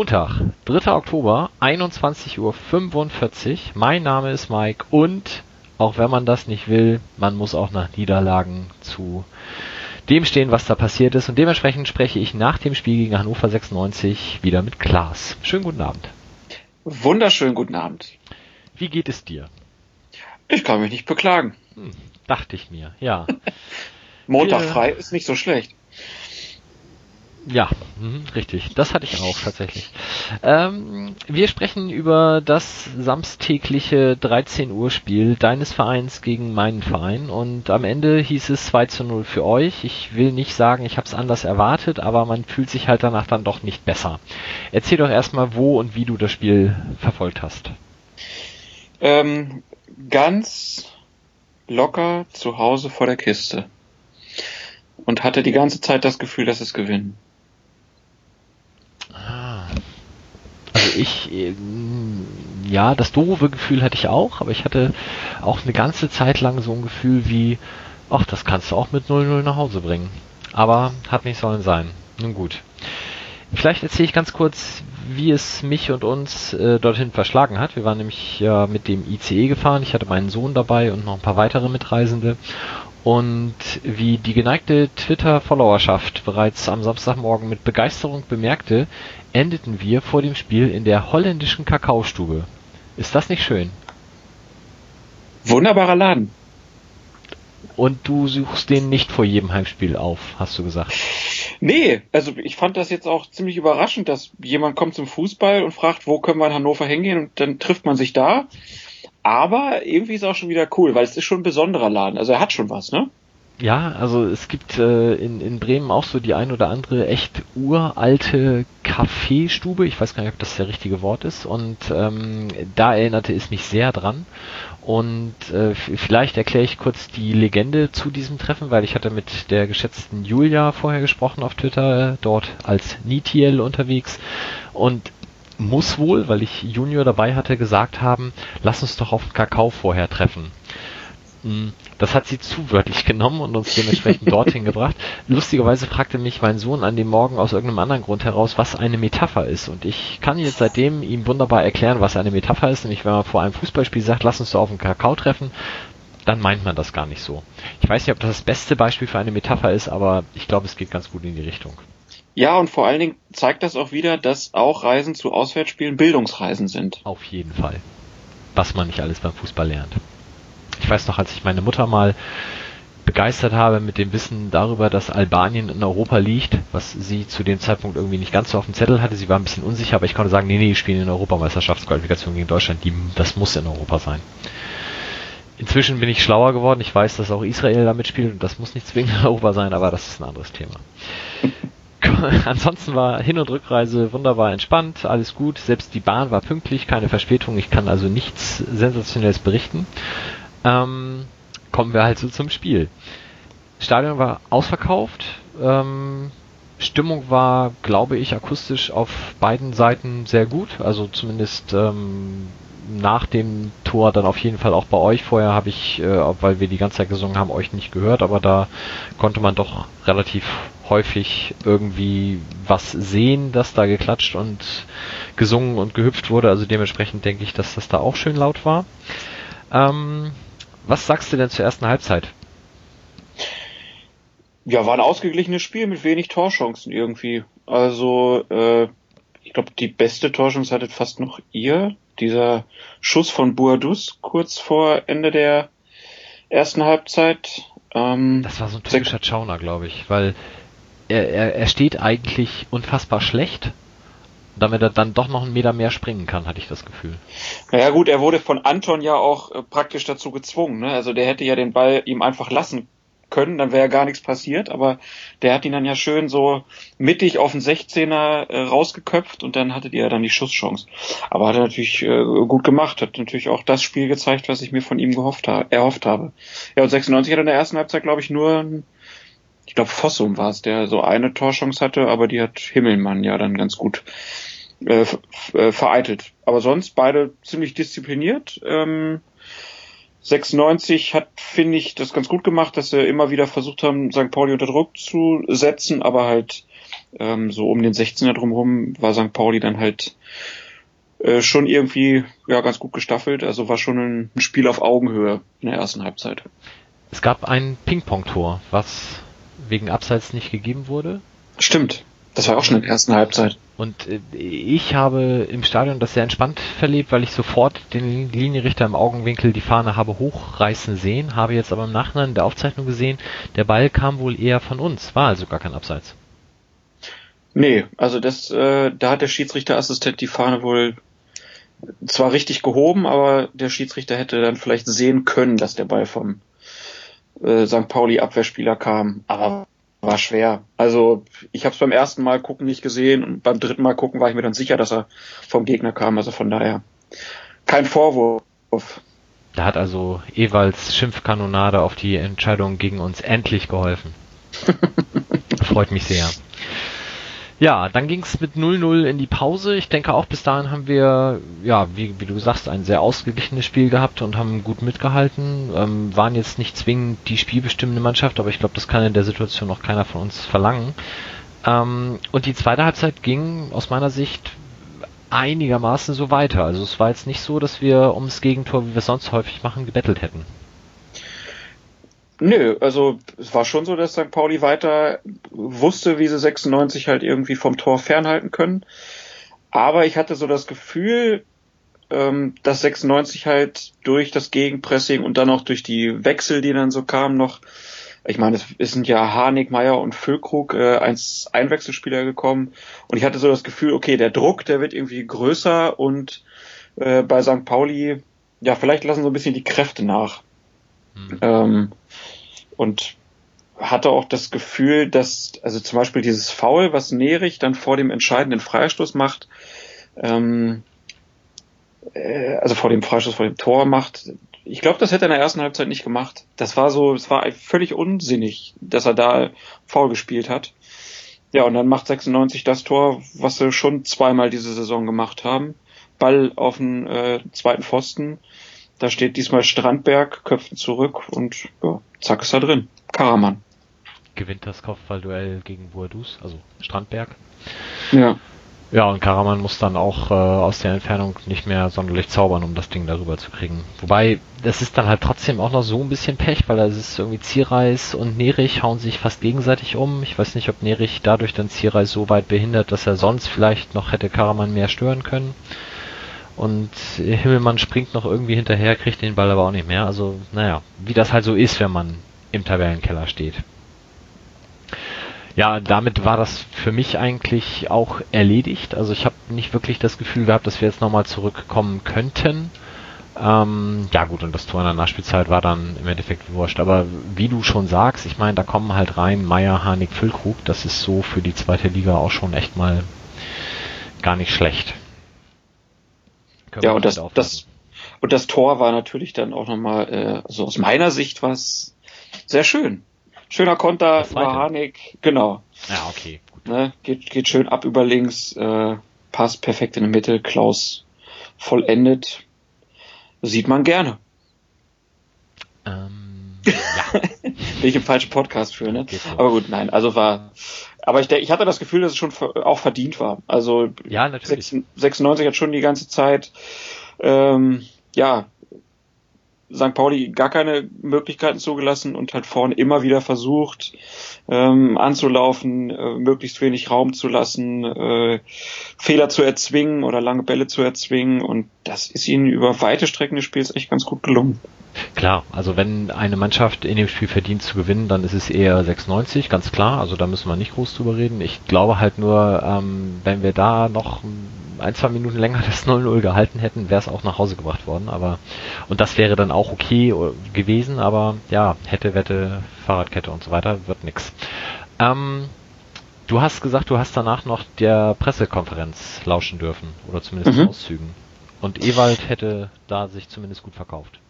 Montag, 3. Oktober, 21.45 Uhr. Mein Name ist Mike und auch wenn man das nicht will, man muss auch nach Niederlagen zu dem stehen, was da passiert ist. Und dementsprechend spreche ich nach dem Spiel gegen Hannover 96 wieder mit Klaas. Schönen guten Abend. Wunderschönen guten Abend. Wie geht es dir? Ich kann mich nicht beklagen. Hm, dachte ich mir, ja. Montag frei ist nicht so schlecht. Ja, richtig. Das hatte ich auch tatsächlich. Ähm, wir sprechen über das samstägliche 13 Uhr Spiel deines Vereins gegen meinen Verein und am Ende hieß es 2 zu 0 für euch. Ich will nicht sagen, ich habe es anders erwartet, aber man fühlt sich halt danach dann doch nicht besser. Erzähl doch erstmal, wo und wie du das Spiel verfolgt hast. Ähm, ganz locker zu Hause vor der Kiste und hatte die ganze Zeit das Gefühl, dass es gewinnen. Also ich, äh, ja, das doofe Gefühl hatte ich auch, aber ich hatte auch eine ganze Zeit lang so ein Gefühl wie, ach, das kannst du auch mit 0-0 nach Hause bringen. Aber hat nicht sollen sein. Nun gut. Vielleicht erzähle ich ganz kurz, wie es mich und uns äh, dorthin verschlagen hat. Wir waren nämlich ja mit dem ICE gefahren. Ich hatte meinen Sohn dabei und noch ein paar weitere Mitreisende. Und wie die geneigte Twitter-Followerschaft bereits am Samstagmorgen mit Begeisterung bemerkte, endeten wir vor dem Spiel in der holländischen Kakaostube. Ist das nicht schön? Wunderbarer Laden. Und du suchst den nicht vor jedem Heimspiel auf, hast du gesagt. Nee, also ich fand das jetzt auch ziemlich überraschend, dass jemand kommt zum Fußball und fragt, wo können wir in Hannover hingehen und dann trifft man sich da. Aber irgendwie ist es auch schon wieder cool, weil es ist schon ein besonderer Laden. Also er hat schon was, ne? Ja, also es gibt äh, in, in Bremen auch so die ein oder andere echt uralte Kaffeestube. Ich weiß gar nicht, ob das der richtige Wort ist. Und ähm, da erinnerte es mich sehr dran. Und äh, vielleicht erkläre ich kurz die Legende zu diesem Treffen, weil ich hatte mit der geschätzten Julia vorher gesprochen auf Twitter, äh, dort als Nitiel unterwegs. Und muss wohl, weil ich Junior dabei hatte, gesagt haben, lass uns doch auf Kakao vorher treffen. Hm, das hat sie zu wörtlich genommen und uns dementsprechend dorthin gebracht. Lustigerweise fragte mich mein Sohn an dem Morgen aus irgendeinem anderen Grund heraus, was eine Metapher ist. Und ich kann jetzt seitdem ihm wunderbar erklären, was eine Metapher ist. Nämlich, wenn man vor einem Fußballspiel sagt, lass uns doch auf den Kakao treffen, dann meint man das gar nicht so. Ich weiß nicht, ob das das beste Beispiel für eine Metapher ist, aber ich glaube, es geht ganz gut in die Richtung. Ja, und vor allen Dingen zeigt das auch wieder, dass auch Reisen zu Auswärtsspielen Bildungsreisen sind. Auf jeden Fall. Was man nicht alles beim Fußball lernt. Ich weiß noch, als ich meine Mutter mal begeistert habe mit dem Wissen darüber, dass Albanien in Europa liegt, was sie zu dem Zeitpunkt irgendwie nicht ganz so auf dem Zettel hatte. Sie war ein bisschen unsicher, aber ich konnte sagen, nee, nee, die spielen in Europameisterschaftsqualifikation gegen Deutschland. Die, das muss in Europa sein. Inzwischen bin ich schlauer geworden. Ich weiß, dass auch Israel damit spielt und das muss nicht zwingend in Europa sein, aber das ist ein anderes Thema. Ansonsten war Hin- und Rückreise wunderbar entspannt, alles gut. Selbst die Bahn war pünktlich, keine Verspätung. Ich kann also nichts Sensationelles berichten. Ähm, kommen wir halt so zum Spiel. Stadion war ausverkauft. Ähm, Stimmung war, glaube ich, akustisch auf beiden Seiten sehr gut. Also zumindest ähm, nach dem Tor dann auf jeden Fall auch bei euch. Vorher habe ich, äh, weil wir die ganze Zeit gesungen haben, euch nicht gehört, aber da konnte man doch relativ häufig irgendwie was sehen, dass da geklatscht und gesungen und gehüpft wurde. Also dementsprechend denke ich, dass das da auch schön laut war. Ähm, was sagst du denn zur ersten Halbzeit? Ja, war ein ausgeglichenes Spiel mit wenig Torchancen irgendwie. Also, äh, ich glaube, die beste Torchance hattet fast noch ihr. Dieser Schuss von Boadus kurz vor Ende der ersten Halbzeit. Ähm, das war so ein typischer Chauner, glaube ich, weil er, er, er steht eigentlich unfassbar schlecht damit er dann doch noch einen Meter mehr springen kann, hatte ich das Gefühl. Naja gut, er wurde von Anton ja auch äh, praktisch dazu gezwungen. Ne? Also der hätte ja den Ball ihm einfach lassen können, dann wäre ja gar nichts passiert, aber der hat ihn dann ja schön so mittig auf den 16er äh, rausgeköpft und dann hattet ihr dann die Schusschance. Aber hat er natürlich äh, gut gemacht, hat natürlich auch das Spiel gezeigt, was ich mir von ihm gehofft ha erhofft habe. Ja, und 96 hat er in der ersten Halbzeit, glaube ich, nur ich glaube Fossum war es, der so eine Torchance hatte, aber die hat Himmelmann ja dann ganz gut äh, äh, vereitelt. Aber sonst beide ziemlich diszipliniert. Ähm, 96 hat, finde ich, das ganz gut gemacht, dass sie immer wieder versucht haben, St. Pauli unter Druck zu setzen, aber halt ähm, so um den 16er drumherum war St. Pauli dann halt äh, schon irgendwie ja ganz gut gestaffelt. Also war schon ein, ein Spiel auf Augenhöhe in der ersten Halbzeit. Es gab ein Ping-Pong-Tor, was wegen Abseits nicht gegeben wurde. Stimmt. Das war auch schon in der ersten Halbzeit. Und äh, ich habe im Stadion das sehr entspannt verlebt, weil ich sofort den Linienrichter im Augenwinkel die Fahne habe hochreißen sehen, habe jetzt aber im Nachhinein der Aufzeichnung gesehen, der Ball kam wohl eher von uns, war also gar kein Abseits. Nee, also das, äh, da hat der Schiedsrichterassistent die Fahne wohl zwar richtig gehoben, aber der Schiedsrichter hätte dann vielleicht sehen können, dass der Ball vom äh, St. Pauli Abwehrspieler kam. Aber war schwer. Also ich habe es beim ersten Mal gucken nicht gesehen und beim dritten Mal gucken war ich mir dann sicher, dass er vom Gegner kam. Also von daher kein Vorwurf. Da hat also Ewalds Schimpfkanonade auf die Entscheidung gegen uns endlich geholfen. Freut mich sehr. Ja, dann ging es mit 0-0 in die Pause. Ich denke auch bis dahin haben wir, ja, wie, wie du sagst, ein sehr ausgeglichenes Spiel gehabt und haben gut mitgehalten. Ähm, waren jetzt nicht zwingend die spielbestimmende Mannschaft, aber ich glaube, das kann in der Situation noch keiner von uns verlangen. Ähm, und die zweite Halbzeit ging aus meiner Sicht einigermaßen so weiter. Also es war jetzt nicht so, dass wir ums Gegentor, wie wir sonst häufig machen, gebettelt hätten. Nö, also es war schon so, dass St. Pauli weiter wusste, wie sie 96 halt irgendwie vom Tor fernhalten können. Aber ich hatte so das Gefühl, ähm, dass 96 halt durch das Gegenpressing und dann auch durch die Wechsel, die dann so kamen, noch, ich meine, es, sind ja Harnik, Meyer und Füllkrug äh, als Einwechselspieler gekommen. Und ich hatte so das Gefühl, okay, der Druck, der wird irgendwie größer und äh, bei St. Pauli, ja, vielleicht lassen so ein bisschen die Kräfte nach. Mhm. Ähm, und hatte auch das Gefühl, dass, also zum Beispiel dieses Foul, was Nerich dann vor dem entscheidenden Freistoß macht, ähm, äh, also vor dem Freistoß, vor dem Tor macht, ich glaube, das hätte er in der ersten Halbzeit nicht gemacht. Das war so, es war völlig unsinnig, dass er da faul gespielt hat. Ja, und dann macht 96 das Tor, was sie schon zweimal diese Saison gemacht haben. Ball auf den äh, zweiten Pfosten da steht diesmal Strandberg, köpft zurück und ja, zack ist er drin. Karaman. Gewinnt das Kopfballduell gegen Boadus, also Strandberg. Ja. Ja, und Karaman muss dann auch äh, aus der Entfernung nicht mehr sonderlich zaubern, um das Ding darüber zu kriegen. Wobei, das ist dann halt trotzdem auch noch so ein bisschen Pech, weil es ist irgendwie Zierreis und Nerich hauen sich fast gegenseitig um. Ich weiß nicht, ob Nerich dadurch dann Zierreis so weit behindert, dass er sonst vielleicht noch hätte Karaman mehr stören können. Und Himmelmann springt noch irgendwie hinterher, kriegt den Ball aber auch nicht mehr. Also, naja, wie das halt so ist, wenn man im Tabellenkeller steht. Ja, damit war das für mich eigentlich auch erledigt. Also ich habe nicht wirklich das Gefühl gehabt, dass wir jetzt nochmal zurückkommen könnten. Ähm, ja gut, und das Tor in der Nachspielzeit war dann im Endeffekt wurscht. Aber wie du schon sagst, ich meine, da kommen halt rein Meier, Harnik, Füllkrug. Das ist so für die zweite Liga auch schon echt mal gar nicht schlecht. Ja, und das, das, und das Tor war natürlich dann auch nochmal, äh, also aus meiner Sicht war es sehr schön. Schöner Konter, Harnik, genau. Ja, okay. Gut. Ne, geht, geht schön ab über links, äh, passt perfekt in die Mitte, Klaus vollendet. Sieht man gerne. Ähm, ja. Bin ich im falschen Podcast für, ne? Aber gut, nein, also war, aber ich, ich hatte das Gefühl, dass es schon auch verdient war. Also ja, natürlich. 96 hat schon die ganze Zeit ähm, ja St. Pauli gar keine Möglichkeiten zugelassen und hat vorne immer wieder versucht ähm, anzulaufen, äh, möglichst wenig Raum zu lassen, äh, Fehler zu erzwingen oder lange Bälle zu erzwingen und das ist ihnen über weite Strecken des Spiels echt ganz gut gelungen. Klar, also wenn eine Mannschaft in dem Spiel verdient zu gewinnen, dann ist es eher 96, ganz klar. Also da müssen wir nicht groß drüber reden. Ich glaube halt nur, ähm, wenn wir da noch ein, zwei Minuten länger das 0-0 gehalten hätten, wäre es auch nach Hause gebracht worden. Aber und das wäre dann auch okay gewesen, aber ja, hätte, wette, Fahrradkette und so weiter, wird nix. Ähm, du hast gesagt, du hast danach noch der Pressekonferenz lauschen dürfen, oder zumindest mhm. Auszügen. Und Ewald hätte da sich zumindest gut verkauft.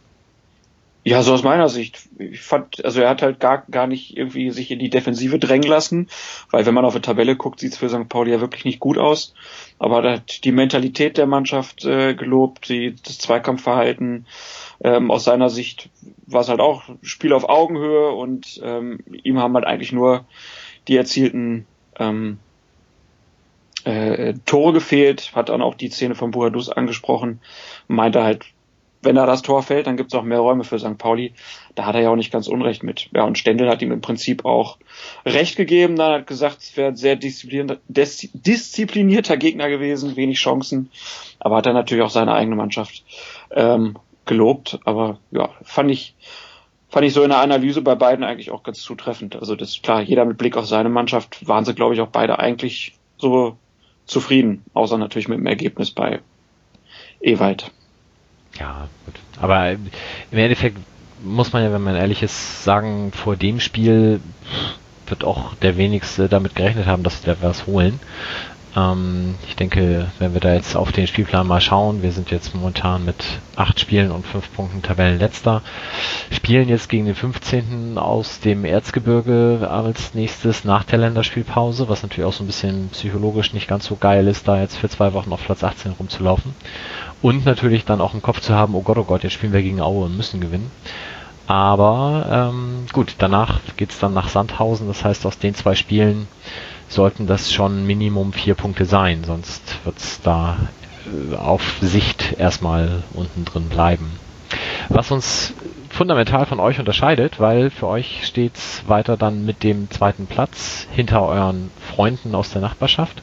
Ja, so aus meiner Sicht. Ich fand, also er hat halt gar, gar nicht irgendwie sich in die Defensive drängen lassen, weil wenn man auf die Tabelle guckt, sieht es für St. Pauli ja wirklich nicht gut aus. Aber er hat die Mentalität der Mannschaft äh, gelobt, die, das Zweikampfverhalten. Ähm, aus seiner Sicht war es halt auch Spiel auf Augenhöhe und ähm, ihm haben halt eigentlich nur die erzielten ähm, äh, Tore gefehlt, hat dann auch die Szene von Buhadus angesprochen, meinte halt, wenn er das Tor fällt, dann gibt es auch mehr Räume für St. Pauli. Da hat er ja auch nicht ganz unrecht mit. Ja, und Stendel hat ihm im Prinzip auch recht gegeben. Dann hat gesagt, es wäre ein sehr disziplinierter Gegner gewesen, wenig Chancen. Aber hat er natürlich auch seine eigene Mannschaft ähm, gelobt. Aber ja, fand ich, fand ich so in der Analyse bei beiden eigentlich auch ganz zutreffend. Also das ist klar, jeder mit Blick auf seine Mannschaft waren sie, glaube ich, auch beide eigentlich so zufrieden, außer natürlich mit dem Ergebnis bei Ewald. Ja, gut. Aber im Endeffekt muss man ja, wenn man ehrlich ist, sagen, vor dem Spiel wird auch der wenigste damit gerechnet haben, dass sie was holen. Ähm, ich denke, wenn wir da jetzt auf den Spielplan mal schauen, wir sind jetzt momentan mit acht Spielen und fünf Punkten Tabellenletzter, spielen jetzt gegen den 15. aus dem Erzgebirge als nächstes nach der Länderspielpause, was natürlich auch so ein bisschen psychologisch nicht ganz so geil ist, da jetzt für zwei Wochen auf Platz 18 rumzulaufen. Und natürlich dann auch im Kopf zu haben, oh Gott, oh Gott, jetzt spielen wir gegen Aue und müssen gewinnen. Aber ähm, gut, danach geht's dann nach Sandhausen, das heißt aus den zwei Spielen sollten das schon Minimum vier Punkte sein, sonst wird's da äh, auf Sicht erstmal unten drin bleiben. Was uns fundamental von euch unterscheidet, weil für euch steht's weiter dann mit dem zweiten Platz hinter euren Freunden aus der Nachbarschaft.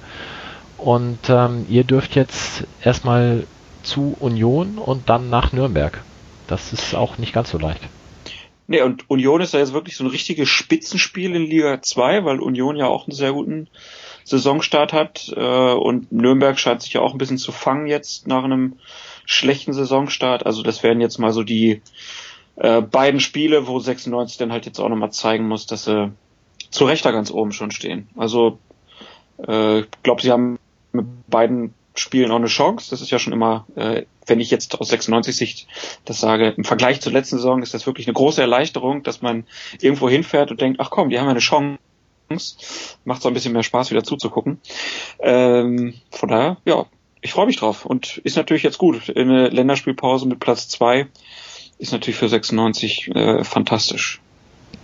Und ähm, ihr dürft jetzt erstmal zu Union und dann nach Nürnberg. Das ist auch nicht ganz so leicht. Nee, und Union ist ja jetzt wirklich so ein richtiges Spitzenspiel in Liga 2, weil Union ja auch einen sehr guten Saisonstart hat. Äh, und Nürnberg scheint sich ja auch ein bisschen zu fangen jetzt nach einem schlechten Saisonstart. Also das wären jetzt mal so die äh, beiden Spiele, wo 96 dann halt jetzt auch nochmal zeigen muss, dass sie zu Recht da ganz oben schon stehen. Also äh, ich glaube, sie haben mit beiden Spielen auch eine Chance. Das ist ja schon immer, äh, wenn ich jetzt aus 96 Sicht das sage, im Vergleich zur letzten Saison ist das wirklich eine große Erleichterung, dass man irgendwo hinfährt und denkt, ach komm, die haben ja eine Chance. Macht so ein bisschen mehr Spaß, wieder zuzugucken. Ähm, von daher, ja, ich freue mich drauf. Und ist natürlich jetzt gut. Eine Länderspielpause mit Platz zwei ist natürlich für 96 äh, fantastisch.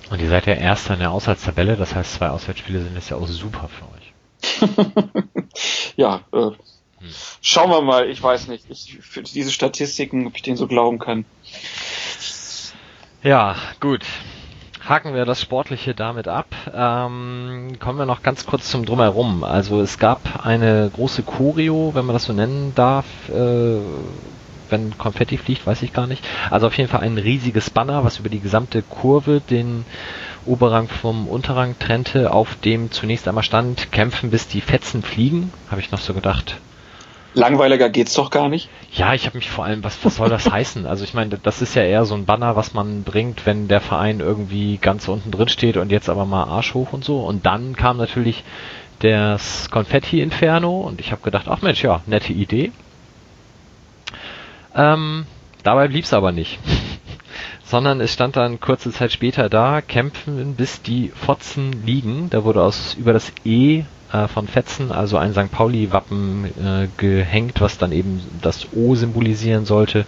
Und ihr seid ja Erster in der Auswärtstabelle, das heißt, zwei Auswärtsspiele sind jetzt ja auch super für euch. ja, äh, Schauen wir mal, ich weiß nicht. Ich, für diese Statistiken, ob ich denen so glauben kann. Ja, gut. Haken wir das Sportliche damit ab. Ähm, kommen wir noch ganz kurz zum Drumherum. Also es gab eine große Choreo, wenn man das so nennen darf. Äh, wenn Konfetti fliegt, weiß ich gar nicht. Also auf jeden Fall ein riesiges Banner, was über die gesamte Kurve den Oberrang vom Unterrang trennte, auf dem zunächst einmal stand, kämpfen bis die Fetzen fliegen. Habe ich noch so gedacht, Langweiliger geht's doch gar nicht. Ja, ich habe mich vor allem, was, was soll das heißen? Also ich meine, das ist ja eher so ein Banner, was man bringt, wenn der Verein irgendwie ganz unten drin steht und jetzt aber mal Arsch hoch und so. Und dann kam natürlich das Konfetti-Inferno und ich habe gedacht, ach Mensch, ja, nette Idee. Ähm, dabei blieb's aber nicht. Sondern es stand dann kurze Zeit später da, kämpfen bis die Fotzen liegen. Da wurde aus über das E äh, von Fetzen, also ein St. Pauli-Wappen äh, gehängt, was dann eben das O symbolisieren sollte.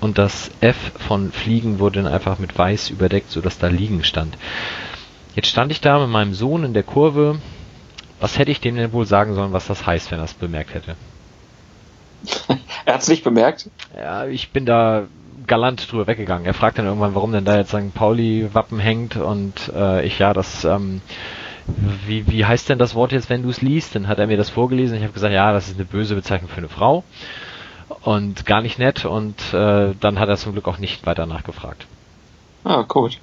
Und das F von Fliegen wurde dann einfach mit weiß überdeckt, sodass da Liegen stand. Jetzt stand ich da mit meinem Sohn in der Kurve. Was hätte ich dem denn wohl sagen sollen, was das heißt, wenn er es bemerkt hätte? er hat es nicht bemerkt? Ja, ich bin da galant drüber weggegangen. Er fragt dann irgendwann, warum denn da jetzt St. Pauli-Wappen hängt und äh, ich ja, das ähm, wie, wie heißt denn das Wort jetzt, wenn du es liest? Dann hat er mir das vorgelesen. Ich habe gesagt, ja, das ist eine böse Bezeichnung für eine Frau und gar nicht nett. Und äh, dann hat er zum Glück auch nicht weiter nachgefragt. Ah, gut.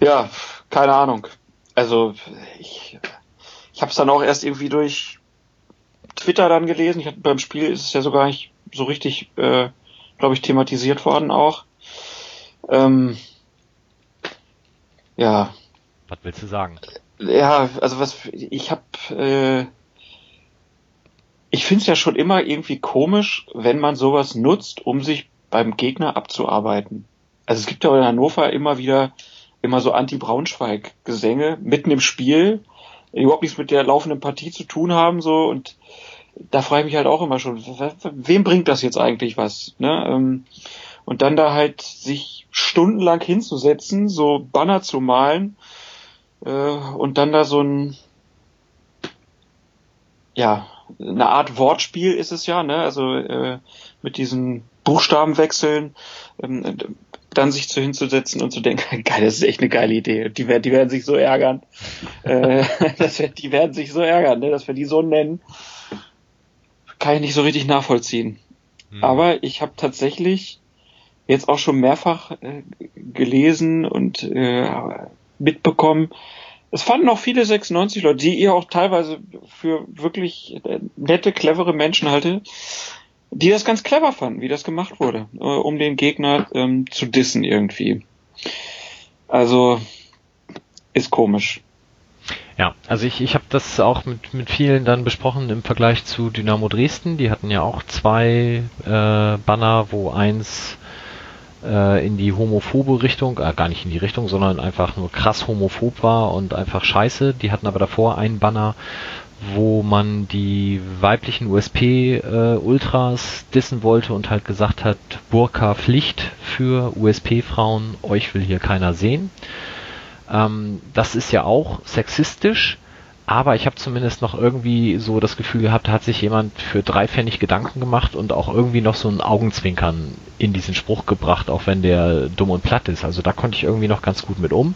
Ja, keine Ahnung. Also ich, ich habe es dann auch erst irgendwie durch Twitter dann gelesen. Ich hab, beim Spiel ist es ja sogar nicht so richtig, äh, glaube ich, thematisiert worden auch. Ähm, ja. Was willst du sagen? Ja, also was ich habe, äh, ich finde es ja schon immer irgendwie komisch, wenn man sowas nutzt, um sich beim Gegner abzuarbeiten. also es gibt ja in Hannover immer wieder immer so Anti-Braunschweig-Gesänge mitten im Spiel, die überhaupt nichts mit der laufenden Partie zu tun haben, so und da frage ich mich halt auch immer schon, wem bringt das jetzt eigentlich was? Ne? Ähm, und dann da halt sich stundenlang hinzusetzen, so Banner zu malen äh, und dann da so ein ja eine Art Wortspiel ist es ja, ne? Also äh, mit diesen Buchstabenwechseln, ähm, dann sich zu hinzusetzen und zu denken, geil, das ist echt eine geile Idee. Die werden, die werden sich so ärgern. äh, das, die werden sich so ärgern, ne? dass wir die so nennen. Kann ich nicht so richtig nachvollziehen. Hm. Aber ich habe tatsächlich jetzt auch schon mehrfach äh, gelesen und äh, mitbekommen, es fanden auch viele 96 Leute, die ihr auch teilweise für wirklich äh, nette, clevere Menschen halte, die das ganz clever fanden, wie das gemacht wurde, äh, um den Gegner ähm, zu dissen irgendwie. Also ist komisch. Ja, also ich, ich habe das auch mit, mit vielen dann besprochen im Vergleich zu Dynamo Dresden. Die hatten ja auch zwei äh, Banner, wo eins äh, in die homophobe Richtung, äh, gar nicht in die Richtung, sondern einfach nur krass homophob war und einfach scheiße. Die hatten aber davor einen Banner, wo man die weiblichen USP-Ultras äh, dissen wollte und halt gesagt hat, Burka Pflicht für USP-Frauen, euch will hier keiner sehen. Ähm, das ist ja auch sexistisch, aber ich habe zumindest noch irgendwie so das Gefühl gehabt, da hat sich jemand für drei Pfennig Gedanken gemacht und auch irgendwie noch so ein Augenzwinkern in diesen Spruch gebracht, auch wenn der dumm und platt ist. Also da konnte ich irgendwie noch ganz gut mit um.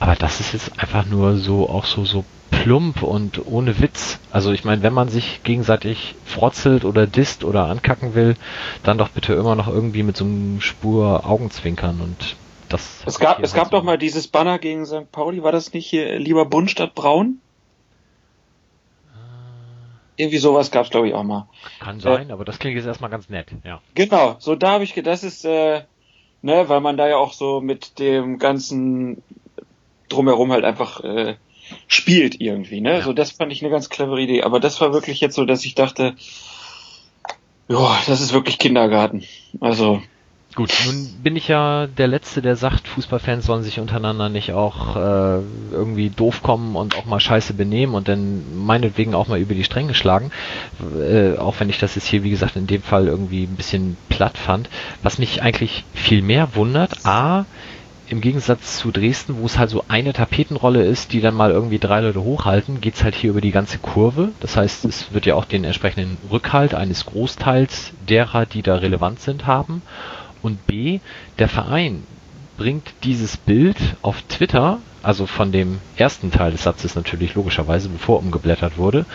Aber das ist jetzt einfach nur so, auch so, so plump und ohne Witz. Also ich meine, wenn man sich gegenseitig frotzelt oder disst oder ankacken will, dann doch bitte immer noch irgendwie mit so einem Spur Augenzwinkern und das. Es gab, es gab so. doch mal dieses Banner gegen St. Pauli, war das nicht hier lieber bunt statt braun? Irgendwie sowas gab's glaube ich auch mal. Kann sein, äh, aber das klingt jetzt erstmal ganz nett, ja. Genau, so da habe ich gedacht, das ist, äh, ne, weil man da ja auch so mit dem ganzen drumherum halt einfach äh, spielt irgendwie, ne? Ja. So das fand ich eine ganz clevere Idee. Aber das war wirklich jetzt so, dass ich dachte, ja, das ist wirklich Kindergarten. Also Gut, nun bin ich ja der Letzte, der sagt, Fußballfans sollen sich untereinander nicht auch äh, irgendwie doof kommen und auch mal scheiße benehmen und dann meinetwegen auch mal über die Stränge schlagen. Äh, auch wenn ich das jetzt hier, wie gesagt, in dem Fall irgendwie ein bisschen platt fand. Was mich eigentlich viel mehr wundert, A, im Gegensatz zu Dresden, wo es halt so eine Tapetenrolle ist, die dann mal irgendwie drei Leute hochhalten, geht's halt hier über die ganze Kurve. Das heißt, es wird ja auch den entsprechenden Rückhalt eines Großteils derer, die da relevant sind, haben. Und B, der Verein bringt dieses Bild auf Twitter, also von dem ersten Teil des Satzes natürlich logischerweise, bevor umgeblättert wurde,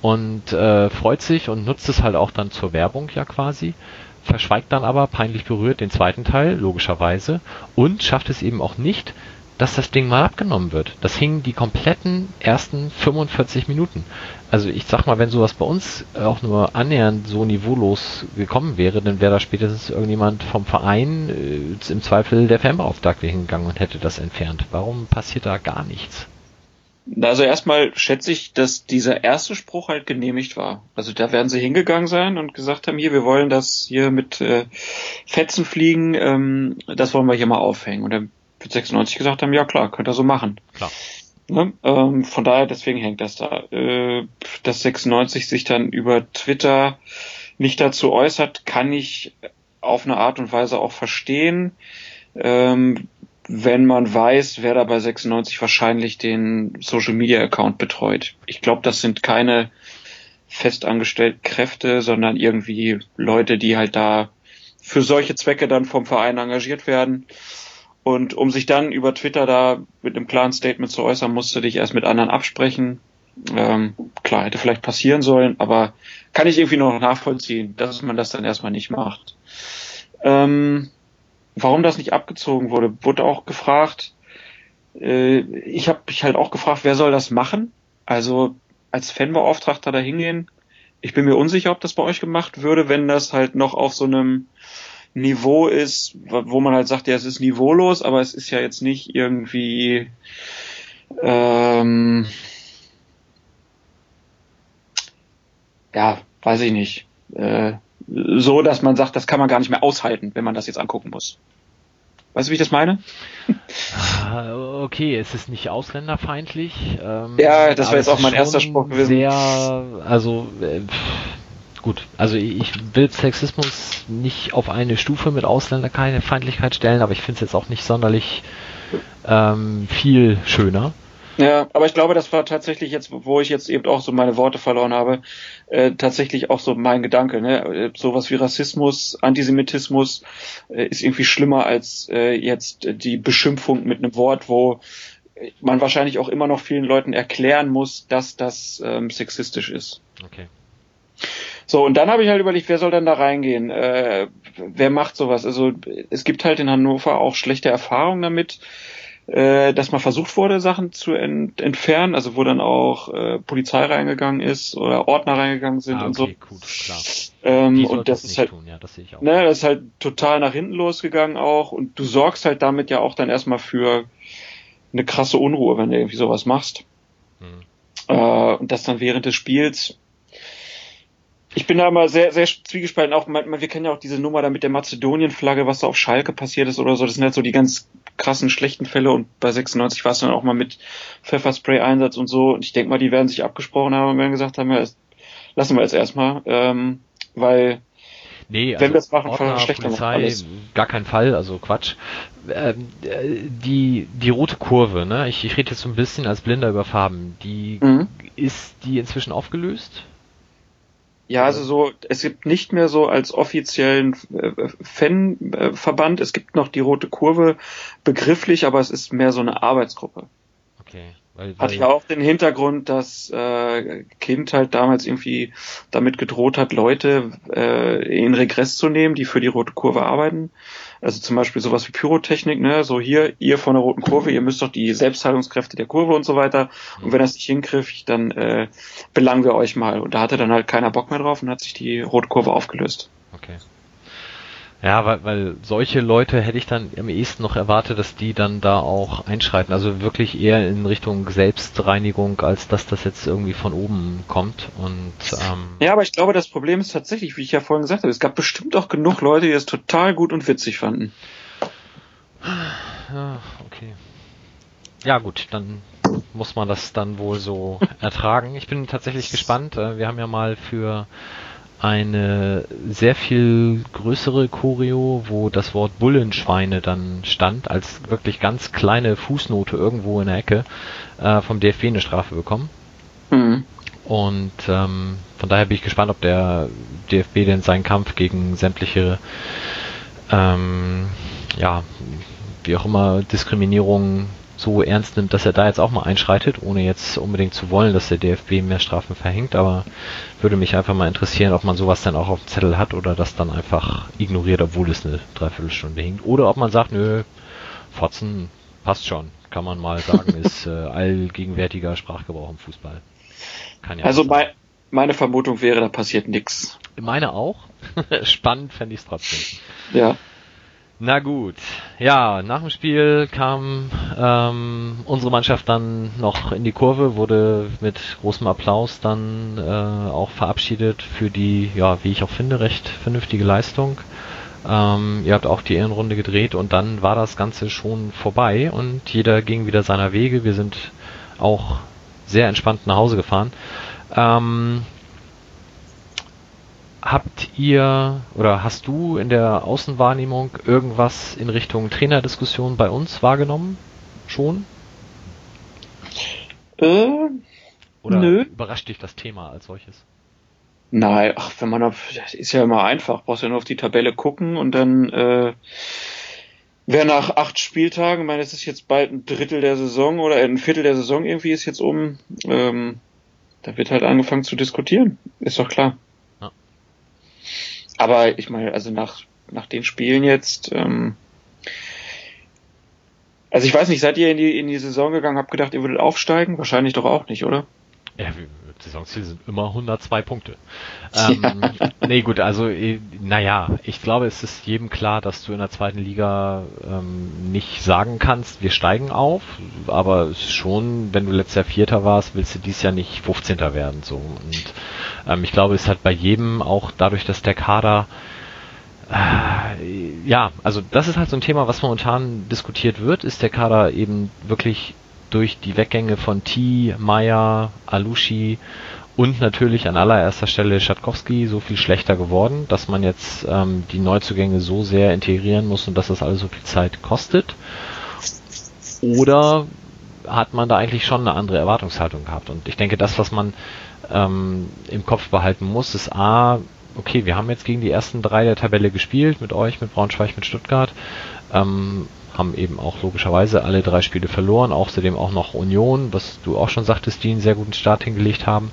und äh, freut sich und nutzt es halt auch dann zur Werbung ja quasi, verschweigt dann aber peinlich berührt den zweiten Teil, logischerweise, und schafft es eben auch nicht, dass das Ding mal abgenommen wird. Das hing die kompletten ersten 45 Minuten. Also ich sag mal, wenn sowas bei uns auch nur annähernd so niveaulos gekommen wäre, dann wäre da spätestens irgendjemand vom Verein äh, im Zweifel der Fanbeauftragte hingegangen und hätte das entfernt. Warum passiert da gar nichts? Also erstmal schätze ich, dass dieser erste Spruch halt genehmigt war. Also da werden sie hingegangen sein und gesagt haben, hier, wir wollen das hier mit äh, Fetzen fliegen, ähm, das wollen wir hier mal aufhängen. Und dann 96 gesagt haben, ja klar, könnt ihr so machen. Klar. Ne? Ähm, von daher, deswegen hängt das da. Äh, dass 96 sich dann über Twitter nicht dazu äußert, kann ich auf eine Art und Weise auch verstehen, ähm, wenn man weiß, wer da bei 96 wahrscheinlich den Social Media Account betreut. Ich glaube, das sind keine festangestellten Kräfte, sondern irgendwie Leute, die halt da für solche Zwecke dann vom Verein engagiert werden. Und um sich dann über Twitter da mit einem klaren Statement zu äußern, musst du dich erst mit anderen absprechen. Ähm, klar, hätte vielleicht passieren sollen, aber kann ich irgendwie noch nachvollziehen, dass man das dann erstmal nicht macht. Ähm, warum das nicht abgezogen wurde, wurde auch gefragt. Äh, ich habe mich halt auch gefragt, wer soll das machen? Also als Fanbeauftragter da hingehen. Ich bin mir unsicher, ob das bei euch gemacht würde, wenn das halt noch auf so einem Niveau ist, wo man halt sagt, ja, es ist niveaulos, aber es ist ja jetzt nicht irgendwie ähm, ja, weiß ich nicht. Äh, so, dass man sagt, das kann man gar nicht mehr aushalten, wenn man das jetzt angucken muss. Weißt du, wie ich das meine? Ah, okay, es ist nicht ausländerfeindlich. Ähm, ja, das wäre jetzt auch mein erster Spruch gewesen. Sehr, also äh, gut, also ich will Sexismus nicht auf eine Stufe mit Ausländerfeindlichkeit stellen, aber ich finde es jetzt auch nicht sonderlich ähm, viel schöner. Ja, aber ich glaube, das war tatsächlich jetzt, wo ich jetzt eben auch so meine Worte verloren habe, äh, tatsächlich auch so mein Gedanke. Ne? Sowas wie Rassismus, Antisemitismus äh, ist irgendwie schlimmer als äh, jetzt die Beschimpfung mit einem Wort, wo man wahrscheinlich auch immer noch vielen Leuten erklären muss, dass das ähm, sexistisch ist. Okay. So, und dann habe ich halt überlegt, wer soll denn da reingehen? Äh, wer macht sowas? Also es gibt halt in Hannover auch schlechte Erfahrungen damit äh, dass mal versucht wurde, Sachen zu ent entfernen, also wo dann auch äh, Polizei reingegangen ist oder Ordner reingegangen sind ah, okay, und so. Gut, klar. Ähm, und das ist halt, tun, ja, das. Ne, das ist halt total nach hinten losgegangen auch und du sorgst halt damit ja auch dann erstmal für eine krasse Unruhe, wenn du irgendwie sowas machst. Hm. Äh, und das dann während des Spiels ich bin da mal sehr, sehr zwiegespalten. Auch, wir kennen ja auch diese Nummer da mit der Mazedonien-Flagge, was da auf Schalke passiert ist oder so. Das sind halt so die ganz krassen, schlechten Fälle. Und bei 96 war es dann auch mal mit Pfefferspray-Einsatz und so. Und ich denke mal, die werden sich abgesprochen haben und werden gesagt haben, ja, lassen wir jetzt erstmal. Ähm, weil Nee, also wenn wir es machen, Ordner, Polizei, gar kein Fall, also Quatsch. Ähm, die, die rote Kurve, ne? Ich, ich rede jetzt so ein bisschen als Blinder über Farben. Die mhm. ist die inzwischen aufgelöst? Ja, also so, es gibt nicht mehr so als offiziellen äh, Fanverband, es gibt noch die rote Kurve begrifflich, aber es ist mehr so eine Arbeitsgruppe. Okay. Weil, Hat ja auch den Hintergrund, dass äh, Kind halt damals irgendwie damit gedroht hat, Leute äh, in Regress zu nehmen, die für die rote Kurve arbeiten. Also zum Beispiel sowas wie Pyrotechnik, ne? So hier, ihr von der roten Kurve, ihr müsst doch die Selbstheilungskräfte der Kurve und so weiter. Und wenn das nicht hinkriegt, dann äh, belangen wir euch mal. Und da hatte dann halt keiner Bock mehr drauf und hat sich die rote Kurve aufgelöst. Okay. Ja, weil, weil solche Leute hätte ich dann am ehesten noch erwartet, dass die dann da auch einschreiten. Also wirklich eher in Richtung Selbstreinigung, als dass das jetzt irgendwie von oben kommt. Und ähm Ja, aber ich glaube, das Problem ist tatsächlich, wie ich ja vorhin gesagt habe, es gab bestimmt auch genug Leute, die es total gut und witzig fanden. Ja, okay. Ja gut, dann muss man das dann wohl so ertragen. Ich bin tatsächlich gespannt. Äh, wir haben ja mal für eine sehr viel größere Choreo, wo das Wort Bullenschweine dann stand, als wirklich ganz kleine Fußnote irgendwo in der Ecke, äh, vom DFB eine Strafe bekommen. Mhm. Und ähm, von daher bin ich gespannt, ob der DFB denn seinen Kampf gegen sämtliche, ähm, ja, wie auch immer, Diskriminierung so ernst nimmt, dass er da jetzt auch mal einschreitet, ohne jetzt unbedingt zu wollen, dass der DFB mehr Strafen verhängt, aber würde mich einfach mal interessieren, ob man sowas dann auch auf dem Zettel hat oder das dann einfach ignoriert, obwohl es eine Dreiviertelstunde hinkt. Oder ob man sagt, nö, Fotzen passt schon, kann man mal sagen, ist äh, allgegenwärtiger Sprachgebrauch im Fußball. Ja also mein, meine Vermutung wäre, da passiert nichts. Meine auch. Spannend fände ich es trotzdem. Ja. Na gut, ja, nach dem Spiel kam ähm, unsere Mannschaft dann noch in die Kurve, wurde mit großem Applaus dann äh, auch verabschiedet für die, ja, wie ich auch finde, recht vernünftige Leistung. Ähm, ihr habt auch die Ehrenrunde gedreht und dann war das Ganze schon vorbei und jeder ging wieder seiner Wege. Wir sind auch sehr entspannt nach Hause gefahren. Ähm, Habt ihr oder hast du in der Außenwahrnehmung irgendwas in Richtung Trainerdiskussion bei uns wahrgenommen? Schon? Äh, oder nö. überrascht dich das Thema als solches? Nein, ach, wenn man auf, das ist ja immer einfach, brauchst ja nur auf die Tabelle gucken und dann äh, wer nach acht Spieltagen, ich meine, es ist jetzt bald ein Drittel der Saison oder ein Viertel der Saison irgendwie ist jetzt um, ähm, da wird halt angefangen zu diskutieren, ist doch klar. Aber ich meine, also nach, nach den Spielen jetzt, ähm, also ich weiß nicht, seid ihr in die, in die Saison gegangen, habt gedacht, ihr würdet aufsteigen? Wahrscheinlich doch auch nicht, oder? Ja, Saisonziel sind immer 102 Punkte. Ähm, ja. Nee, gut, also äh, naja, ich glaube, es ist jedem klar, dass du in der zweiten Liga ähm, nicht sagen kannst, wir steigen auf, aber schon, wenn du letztes Jahr Vierter warst, willst du dies Jahr nicht 15. werden. So. Und ähm, ich glaube, es hat bei jedem auch dadurch, dass der Kader äh, ja, also das ist halt so ein Thema, was momentan diskutiert wird. Ist der Kader eben wirklich durch die Weggänge von T, Meyer, Alushi und natürlich an allererster Stelle Schatkowski so viel schlechter geworden, dass man jetzt ähm, die Neuzugänge so sehr integrieren muss und dass das alles so viel Zeit kostet? Oder hat man da eigentlich schon eine andere Erwartungshaltung gehabt? Und ich denke, das, was man ähm, im Kopf behalten muss, ist A, okay, wir haben jetzt gegen die ersten drei der Tabelle gespielt, mit euch, mit Braunschweig, mit Stuttgart, ähm, haben eben auch logischerweise alle drei Spiele verloren, außerdem auch noch Union, was du auch schon sagtest, die einen sehr guten Start hingelegt haben.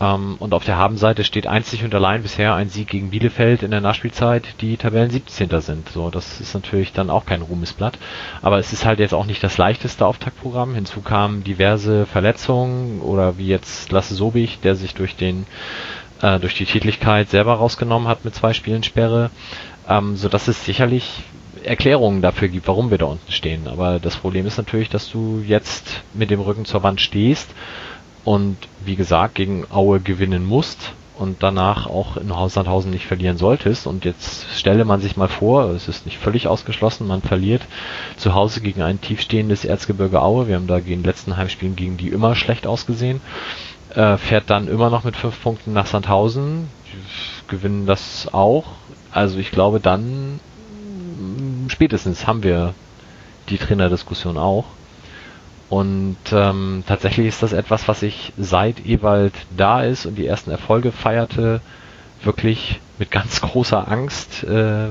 Ähm, und auf der Habenseite steht einzig und allein bisher ein Sieg gegen Bielefeld in der Nachspielzeit, die Tabellen 17. sind. So, das ist natürlich dann auch kein Ruhmesblatt. Aber es ist halt jetzt auch nicht das leichteste Auftaktprogramm. Hinzu kamen diverse Verletzungen oder wie jetzt Lasse Sobich, der sich durch den äh, durch die Tätigkeit selber rausgenommen hat mit zwei Spielen Sperre, ähm, so dass es sicherlich Erklärungen dafür gibt, warum wir da unten stehen. Aber das Problem ist natürlich, dass du jetzt mit dem Rücken zur Wand stehst und wie gesagt gegen Aue gewinnen musst und danach auch in Sandhausen nicht verlieren solltest. Und jetzt stelle man sich mal vor, es ist nicht völlig ausgeschlossen, man verliert zu Hause gegen ein tiefstehendes Erzgebirge Aue. Wir haben da gegen den letzten Heimspielen gegen die immer schlecht ausgesehen äh, fährt dann immer noch mit fünf Punkten nach Sandhausen, gewinnen das auch. Also ich glaube, dann spätestens haben wir die Trainerdiskussion auch. Und ähm, tatsächlich ist das etwas, was ich seit Ewald da ist und die ersten Erfolge feierte, wirklich mit ganz großer Angst äh,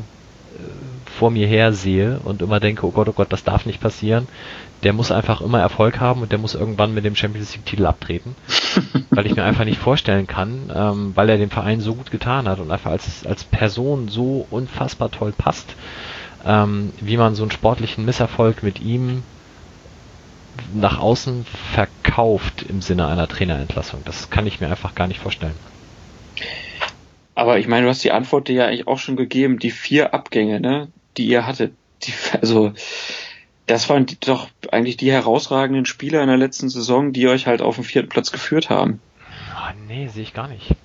vor mir her sehe und immer denke, oh Gott, oh Gott, das darf nicht passieren. Der muss einfach immer Erfolg haben und der muss irgendwann mit dem Champions League Titel abtreten, weil ich mir einfach nicht vorstellen kann, ähm, weil er dem Verein so gut getan hat und einfach als als Person so unfassbar toll passt, ähm, wie man so einen sportlichen Misserfolg mit ihm nach außen verkauft im Sinne einer Trainerentlassung. Das kann ich mir einfach gar nicht vorstellen. Aber ich meine, du hast die Antwort dir ja eigentlich auch schon gegeben, die vier Abgänge, ne, die ihr hattet. Die, also das waren die, doch eigentlich die herausragenden Spieler in der letzten Saison, die euch halt auf den vierten Platz geführt haben. Oh, nee, sehe ich gar nicht.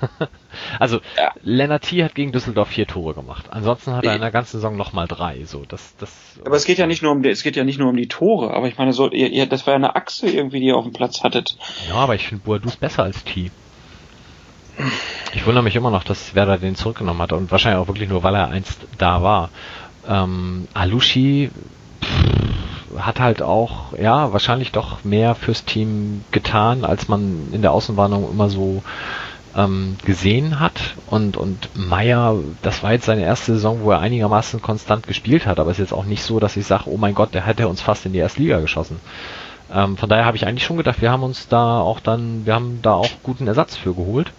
also, ja. Lennart hat gegen Düsseldorf vier Tore gemacht. Ansonsten hat er in der ganzen Saison nochmal drei. So, das, das, aber es geht ja nicht nur um die, es geht ja nicht nur um die Tore, aber ich meine, so, ihr, ihr, das war ja eine Achse irgendwie, die ihr auf dem Platz hattet. Ja, aber ich finde Boadus besser als T. Ich wundere mich immer noch, dass Werder den zurückgenommen hat und wahrscheinlich auch wirklich nur, weil er einst da war. Ähm, Alushi hat halt auch, ja, wahrscheinlich doch mehr fürs Team getan, als man in der Außenwarnung immer so ähm, gesehen hat. Und, und Meier, das war jetzt seine erste Saison, wo er einigermaßen konstant gespielt hat, aber es ist jetzt auch nicht so, dass ich sage, oh mein Gott, der hat ja uns fast in die erste Liga geschossen. Ähm, von daher habe ich eigentlich schon gedacht, wir haben uns da auch dann, wir haben da auch guten Ersatz für geholt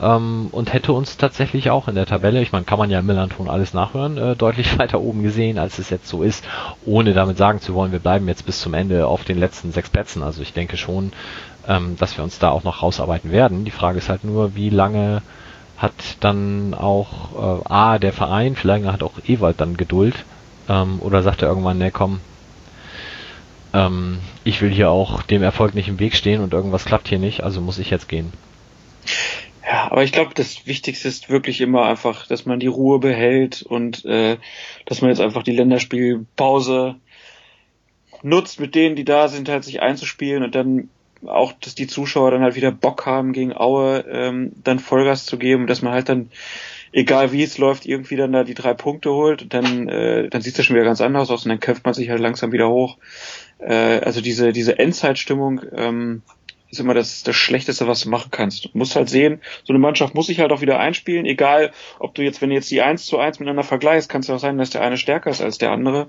ähm, und hätte uns tatsächlich auch in der Tabelle, ich meine, kann man ja im Millanton alles nachhören, äh, deutlich weiter oben gesehen, als es jetzt so ist, ohne damit sagen zu wollen, wir bleiben jetzt bis zum Ende auf den letzten sechs Plätzen. Also ich denke schon, ähm, dass wir uns da auch noch rausarbeiten werden. Die Frage ist halt nur, wie lange hat dann auch äh, A, der Verein, vielleicht hat auch Ewald dann Geduld, ähm, oder sagt er irgendwann, ne komm, ähm, ich will hier auch dem Erfolg nicht im Weg stehen und irgendwas klappt hier nicht, also muss ich jetzt gehen. Ja, aber ich glaube, das Wichtigste ist wirklich immer einfach, dass man die Ruhe behält und äh, dass man jetzt einfach die Länderspielpause nutzt, mit denen, die da sind, halt sich einzuspielen und dann auch, dass die Zuschauer dann halt wieder Bock haben, gegen Aue ähm, dann Vollgas zu geben, dass man halt dann, egal wie es läuft, irgendwie dann da die drei Punkte holt und dann, äh, dann sieht es schon wieder ganz anders aus und dann kämpft man sich halt langsam wieder hoch. Äh, also diese, diese Endzeitstimmung, ähm, ist immer das, das Schlechteste, was du machen kannst. Du musst halt sehen, so eine Mannschaft muss sich halt auch wieder einspielen, egal ob du jetzt, wenn du jetzt die 1 zu 1 miteinander vergleichst, kann es ja auch sein, dass der eine stärker ist als der andere.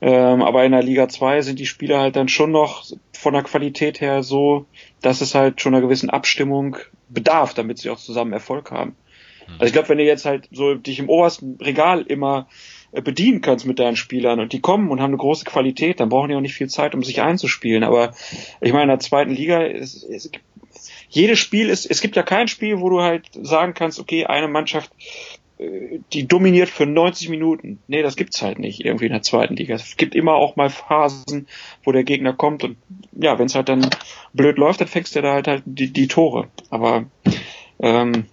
Ähm, aber in der Liga 2 sind die Spieler halt dann schon noch von der Qualität her so, dass es halt schon einer gewissen Abstimmung bedarf, damit sie auch zusammen Erfolg haben. Hm. Also ich glaube, wenn du jetzt halt so dich im obersten Regal immer bedienen kannst mit deinen Spielern und die kommen und haben eine große Qualität, dann brauchen die auch nicht viel Zeit, um sich einzuspielen. Aber ich meine, in der zweiten Liga, ist, gibt, jedes Spiel ist, es gibt ja kein Spiel, wo du halt sagen kannst, okay, eine Mannschaft, äh, die dominiert für 90 Minuten. Nee, das gibt's halt nicht irgendwie in der zweiten Liga. Es gibt immer auch mal Phasen, wo der Gegner kommt und ja, wenn es halt dann blöd läuft, dann fängst du da halt halt die, die Tore. Aber ähm,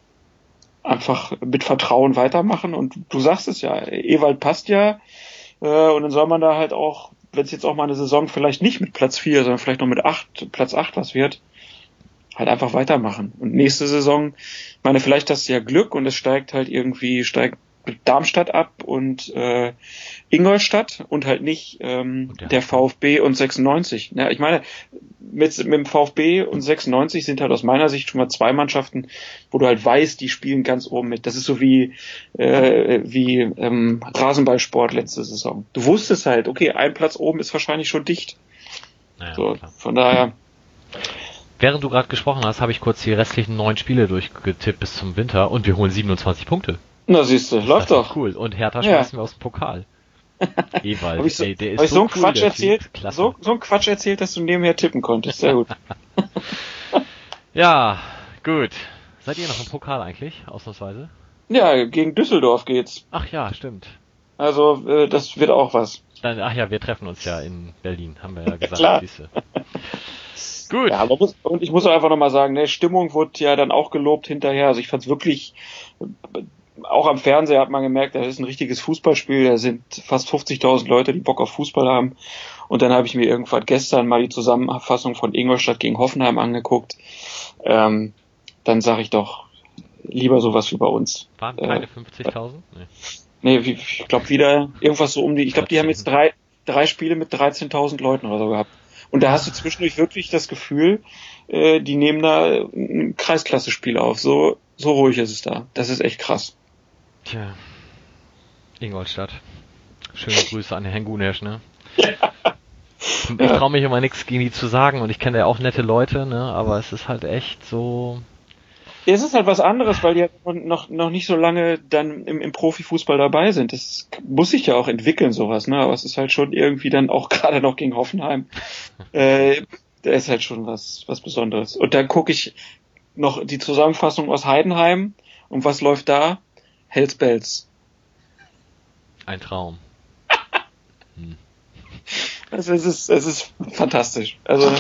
einfach mit Vertrauen weitermachen. Und du sagst es ja, Ewald passt ja. Äh, und dann soll man da halt auch, wenn es jetzt auch mal eine Saison vielleicht nicht mit Platz 4, sondern vielleicht noch mit 8, Platz 8 was wird, halt einfach weitermachen. Und nächste Saison, ich meine, vielleicht hast du ja Glück und es steigt halt irgendwie, steigt Darmstadt ab und äh, Ingolstadt und halt nicht ähm, der, der VfB und 96. Ja, ich meine, mit, mit dem VfB und 96 sind halt aus meiner Sicht schon mal zwei Mannschaften, wo du halt weißt, die spielen ganz oben mit. Das ist so wie, äh, wie ähm, Rasenballsport letzte Saison. Du wusstest halt, okay, ein Platz oben ist wahrscheinlich schon dicht. Naja, so, von daher. Während du gerade gesprochen hast, habe ich kurz die restlichen neun Spiele durchgetippt bis zum Winter und wir holen 27 Punkte. Na siehst du, läuft doch. Cool. Und Hertha schmeißen ja. wir aus dem Pokal. Ewald, hab ich so, ey, der ist hab so, so ein cool, Quatsch erzählt, so, so ein Quatsch erzählt, dass du nebenher tippen konntest. Sehr gut. ja, gut. Seid ihr noch im Pokal eigentlich, ausnahmsweise? Ja, gegen Düsseldorf geht's. Ach ja, stimmt. Also, äh, das wird auch was. Dann, ach ja, wir treffen uns ja in Berlin, haben wir ja gesagt. Klar. Gut. Ja, muss, und ich muss auch einfach nochmal sagen, ne, Stimmung wurde ja dann auch gelobt hinterher. Also ich fand's wirklich auch am Fernseher hat man gemerkt, das ist ein richtiges Fußballspiel. Da sind fast 50.000 Leute, die Bock auf Fußball haben. Und dann habe ich mir irgendwann gestern mal die Zusammenfassung von Ingolstadt gegen Hoffenheim angeguckt. Ähm, dann sage ich doch lieber sowas wie bei uns. Waren keine äh, 50.000? Nee. nee, ich glaube wieder irgendwas so um die. Ich glaube, die haben jetzt drei, drei Spiele mit 13.000 Leuten oder so gehabt. Und da hast du zwischendurch wirklich das Gefühl, äh, die nehmen da ein Kreisklasse-Spiel auf. So, so ruhig ist es da. Das ist echt krass. Tja, Ingolstadt. Schöne Grüße an Herrn Gunesch, ne? Ja. Ich traue mich immer nichts gegen die zu sagen und ich kenne ja auch nette Leute, ne? Aber es ist halt echt so. Ja, es ist halt was anderes, weil die noch, noch nicht so lange dann im, im Profifußball dabei sind. Das muss sich ja auch entwickeln, sowas, ne? Aber es ist halt schon irgendwie dann auch gerade noch gegen Hoffenheim. äh, da ist halt schon was, was Besonderes. Und dann gucke ich noch die Zusammenfassung aus Heidenheim und was läuft da? Hells Bells. Ein Traum. hm. Also es ist, es ist fantastisch. Also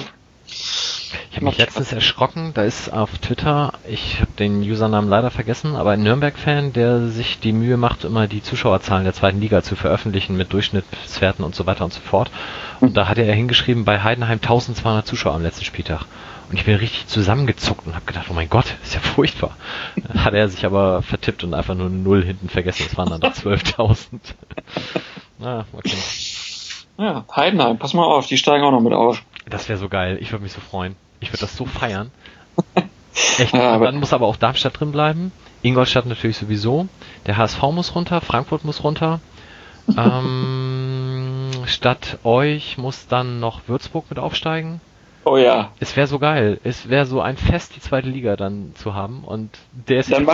ich habe mich letztens erschrocken, da ist auf Twitter, ich habe den Usernamen leider vergessen, aber ein Nürnberg-Fan, der sich die Mühe macht, immer die Zuschauerzahlen der zweiten Liga zu veröffentlichen mit Durchschnittswerten und so weiter und so fort. Und da hat er hingeschrieben, bei Heidenheim 1200 Zuschauer am letzten Spieltag. Und ich bin richtig zusammengezuckt und habe gedacht, oh mein Gott, ist ja furchtbar. Dann hat er sich aber vertippt und einfach nur eine Null hinten vergessen. Es waren dann doch 12.000. ah, okay. Ja, Heidenheim, pass mal auf, die steigen auch noch mit auf. Das wäre so geil. Ich würde mich so freuen. Ich würde das so feiern. Echt. Ja, dann muss aber auch Darmstadt drin bleiben. Ingolstadt natürlich sowieso. Der HSV muss runter, Frankfurt muss runter. ähm, statt euch muss dann noch Würzburg mit aufsteigen. Oh ja. Es wäre so geil. Es wäre so ein Fest, die zweite Liga dann zu haben. Und der ist dann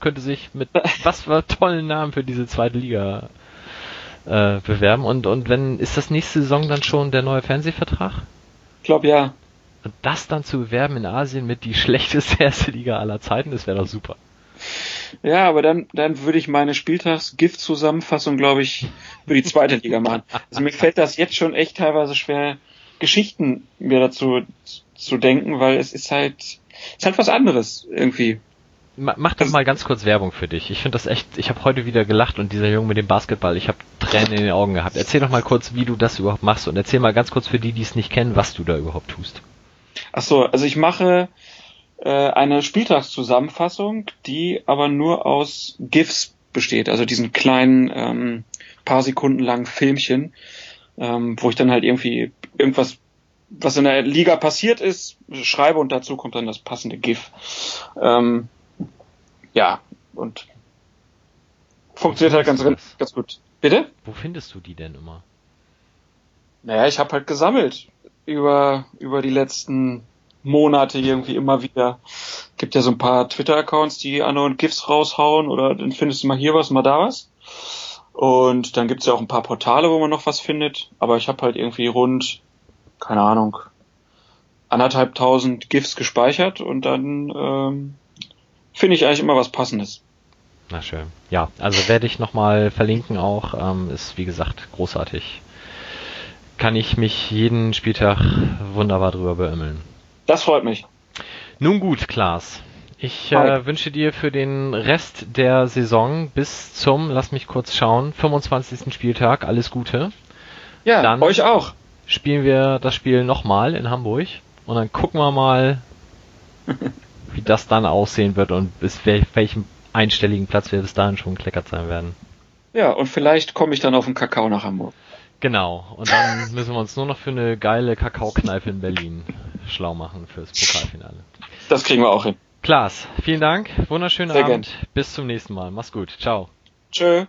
könnte sich mit was für tollen Namen für diese zweite Liga äh, bewerben. Und, und wenn, ist das nächste Saison dann schon der neue Fernsehvertrag? Ich glaube ja. Und das dann zu bewerben in Asien mit die schlechteste erste Liga aller Zeiten, das wäre doch super. Ja, aber dann, dann würde ich meine Spieltags-Gift-Zusammenfassung, glaube ich, für die zweite Liga machen. Also mir fällt das jetzt schon echt teilweise schwer, Geschichten mir dazu zu denken, weil es ist halt, es ist halt was anderes irgendwie. Mach doch also mal ganz kurz Werbung für dich. Ich finde das echt, ich habe heute wieder gelacht und dieser Junge mit dem Basketball, ich habe Tränen in den Augen gehabt. Erzähl doch mal kurz, wie du das überhaupt machst und erzähl mal ganz kurz für die, die es nicht kennen, was du da überhaupt tust. Ach so, also ich mache äh, eine Spieltagszusammenfassung, die aber nur aus GIFs besteht, also diesen kleinen ähm, paar Sekunden langen Filmchen, ähm, wo ich dann halt irgendwie irgendwas, was in der Liga passiert ist, schreibe und dazu kommt dann das passende GIF. Ähm, ja, und funktioniert halt ganz, ganz gut. Bitte? Wo findest du die denn immer? Naja, ich habe halt gesammelt über, über die letzten Monate irgendwie immer wieder. Gibt ja so ein paar Twitter-Accounts, die und GIFs raushauen oder dann findest du mal hier was, mal da was. Und dann gibt's ja auch ein paar Portale, wo man noch was findet. Aber ich habe halt irgendwie rund, keine Ahnung, anderthalb tausend GIFs gespeichert und dann ähm, finde ich eigentlich immer was Passendes. Na schön. Ja, also werde ich nochmal verlinken auch. Ähm, ist wie gesagt großartig. Kann ich mich jeden Spieltag wunderbar drüber beimmeln. Das freut mich. Nun gut, Klaas. Ich äh, wünsche dir für den Rest der Saison bis zum, lass mich kurz schauen, 25. Spieltag alles Gute. Ja, dann euch auch. Spielen wir das Spiel nochmal in Hamburg und dann gucken wir mal, wie das dann aussehen wird und bis welchem einstelligen Platz wir bis dahin schon kleckert sein werden. Ja, und vielleicht komme ich dann auf den Kakao nach Hamburg. Genau, und dann müssen wir uns nur noch für eine geile Kakaokneipe in Berlin schlau machen fürs Pokalfinale. Das kriegen wir auch hin. Klaas, vielen Dank, wunderschönen Sehr Abend, gern. bis zum nächsten Mal, mach's gut, ciao. Tschö.